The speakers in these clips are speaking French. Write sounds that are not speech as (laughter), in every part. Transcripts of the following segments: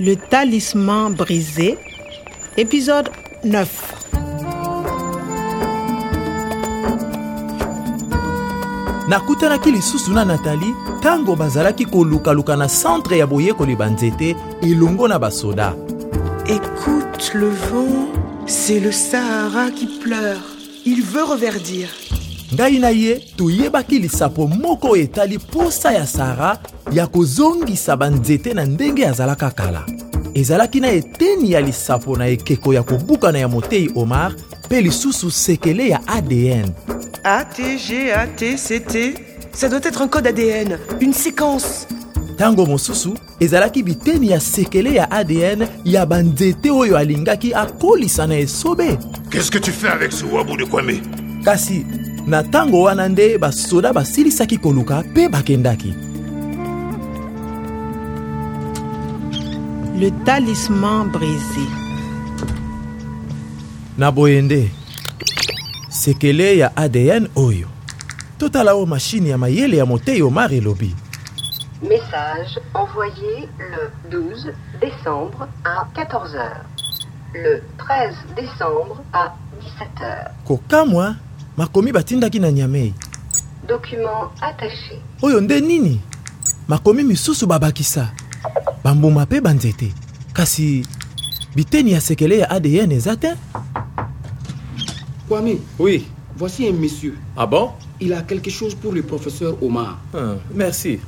Le talisman brisé, épisode 9. nakutanaki lisusu na natali ntango bazalaki kolukaluka na centre ya boyekoli banzete elongo na basoda Écoute le vent, c'est le Sahara qui pleure. Il veut reverdir. Ngai na ye toyebaki lisapo moko etali posa ya sara ya kozongisa banzete na ndenge azalaka kala. Ezalaki na eteni ya lisapo na ekeko ya kobukana ya motei omar mpe lisusu sekele ya adn ATGATCT, ça doit être un code ADN, une séquence. ntango mosusu ezalaki biteni ya sekele ya adn ya banzete oyo alingaki akolisa na esobe. Qu'est-ce que tu fais avec ce wabou de Kwame? Kasi na ntango wana nde basoda basilisaki koluka mpe bakendaki Le talisman brisé. na boye nde sekele ya adn oyo totala oyo mashine ya mayele ya motei omar elobi Message envoyé le 12 décembre à 14h. Le 13 décembre à 17h. kokamwa makomi batindaki na nyamei Document attaché. oyo nde nini? Makomi misusu babakisa bambuma mpe banzete kasi biteni ya sekele ya adn eza te? Kwame, oui voici un monsieur. ah bon? Il a quelque chose pour le professeur Omar. ah, merci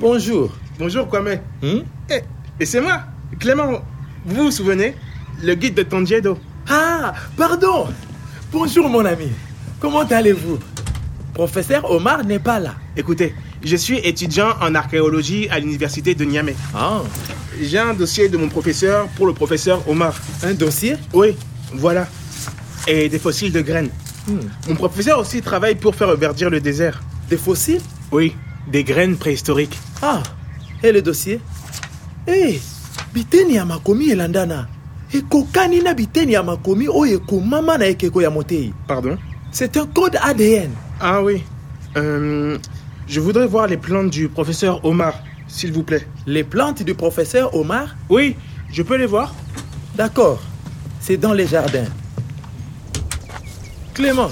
bonjour Bonjour Kwame. Hmm? Eh, et c'est moi, Clément. Vous vous souvenez? Le guide de Tondiedo. Ah, pardon. Bonjour mon ami. Comment allez-vous? Professeur Omar n'est pas là. Écoutez, je suis étudiant en archéologie à l'université de Niamey. Ah, J'ai un dossier de mon professeur pour le professeur Omar. un dossier? Oui, voilà. Et des fossiles de graines. Hmm. Mon professeur aussi travaille pour faire reverdir le désert. Des fossiles? Oui, des graines préhistoriques. Ah, et le dossier? Eh, biteni ya makomi elandana. ekokani na biteni ya makomi oyo ekomama na ekeko ya motei. Pardon? C'est un code ADN. Ah oui. Euh, je voudrais voir les plantes du professeur Omar, s'il vous plaît. Les plantes du professeur Omar? Oui, je peux les voir D'accord. C'est dans les jardins. Clément,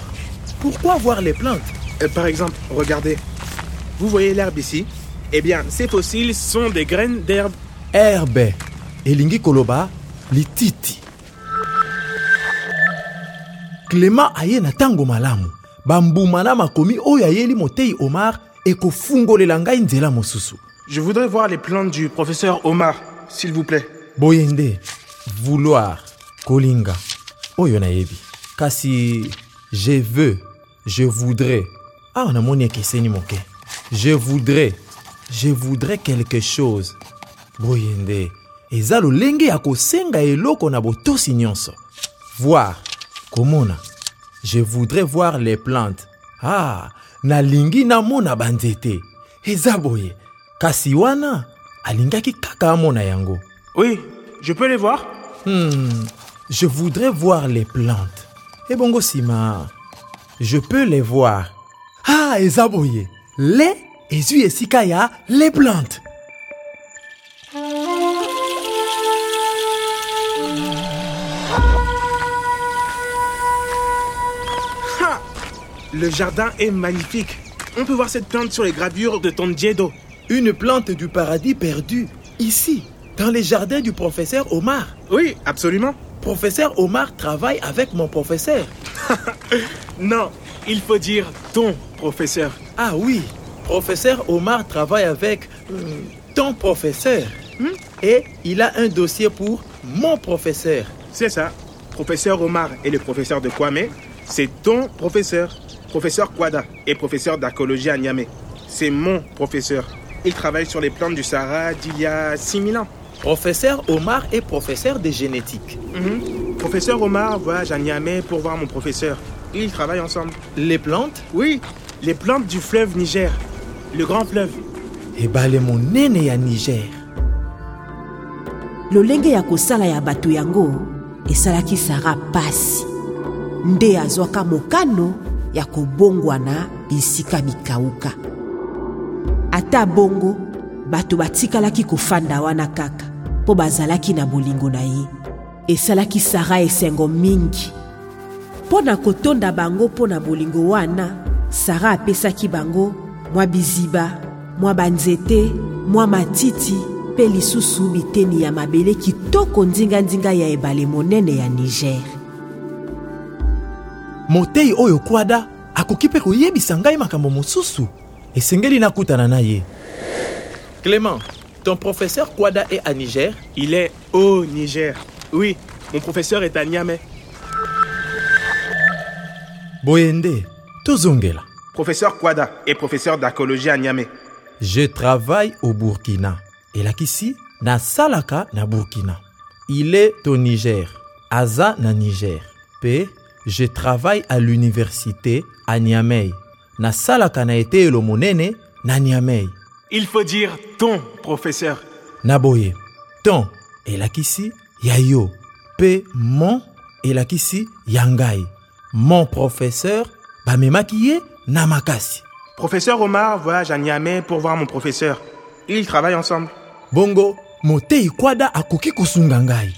pourquoi voir les plantes? Euh, Par exemple, regardez. Vous voyez l'herbe ici? Eh bien, ces fossiles sont des graines d'herbe. herbe elingi koloba lititi clément aye na ntango malamu. Bambuma na makomi oyo ayeli motei omar ekofungolela ngai nzela mosusu. Je voudrais voir les plantes du professeur Omar, s'il vous plaît. boye nde vouloir kolinga. Oyo nayebi. Kasi je veux je voudrais. Awa namoni ekeseni moke. Je voudrais je voudrais quelque chose. Boye nde eza lolenge ya kosenga eloko na botosi nyonso. Voir komona je voudrais voir les plantes. Ah nalingi namona banzete. Eza boye. Kasi wana alingaki kaka amona yango. Oui, je peux les voir. Hmm, je voudrais voir les plantes. ebongo nsima je peux les voir. Ah eza boye. Le ezwi esika ya les plantes Le jardin est magnifique. On peut voir cette plante sur les gravures de Tondiedo. une plante du paradis perdu ici dans les jardins du professeur omar Oui, absolument. professeur omar travaille avec mon professeur (laughs) Non, il faut dire ton professeur. ah oui professeur omar travaille avec euh, ton professeur Hmm? et il a un dossier pour mon professeur C'est ça. Professeur Omar et le professeur de Kwame, c'est ton professeur. Professeur Kwada et professeur d'archéologie à Niamey. C'est mon professeur. Il travaille sur les plantes du Sahara d'il y a 6000 ans. Professeur Omar est professeur de génétique. Mhm. Professeur Omar voyage à Niamey pour voir mon professeur. Ils travaillent ensemble. Les plantes? Oui, les plantes du fleuve Niger. Le grand fleuve. ebale monene ya niger lolenge ya kosala ya bato yango esalaki sara pasi nde azwaka mokano ya kobongwana bisika mikauka. Ata bongo bato batikalaki kofanda wana kaka mpo bazalaki na bolingo na ye. Esalaki sara esengo mingi. Mpo na kotonda bango mpo na bolingo wana sara apesaki bango mwa biziba mwa banzete mwa matiti mpe lisusu biteni ya mabele kitoko ndinga-ndinga ya ebale monene ya niger motei oyo kwada akoki mpe koyebisa ngai makambo mosusu esengeli nakutana na ye. Clément ton professeur kwada est à niger? Il est au Niger. Oui, mon professeur est à Niamey. boye nde tozongela. Professeur Kwada est professeur d'archéologie à Niamey. je travaille au burkina. Elakisi nasalaka na burkina. Il est au niger. Aza na niger. Mpe je travaille à l'université à niamey nasalaka na eteyelo monene na niamey Il faut dire ton professeur. na boye ton elakisi ya yo mpe mon elakisi ya ngai mon professeur bamemaki ye na makasi Professeur Omar voyage à Niamey pour voir mon professeur. Ils travaillent ensemble. bongo motei kwada akoki kosunga ngai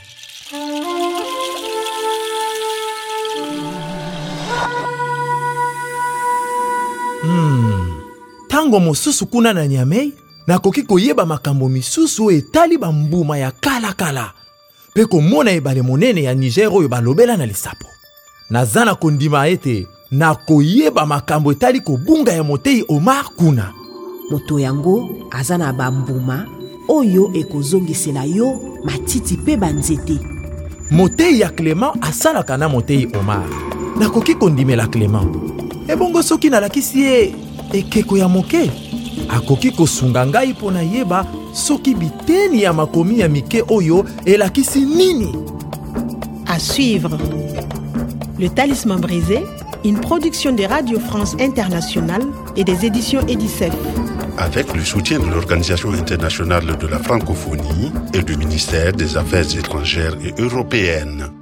Hmm, ntango mosusu kuna na niamei nakoki koyeba makambo misusu oyo etali bambuma ya kalakala mpe komona ebale monene ya niger oyo balobela na lisapo. Naza na kondima ete nakoyeba makambo etali kobunga ya motei omar kuna. Moto yango aza na bambuma oyo ekozongisela yo matiti mpe banzete. Motei ya clément asalaka na motei omar. Nakoki kondimela clément ebongo soki nalakisi ye ekeko ya moke akoki kosunga ngai mpo nayeba soki biteni ya makomi ya mike oyo elakisi nini À suivre. Le Talisman brisé, une production de Radio France Internationale et des éditions Edicef. Avec le soutien de l'Organisation internationale de la francophonie et du ministère des Affaires étrangères et européennes.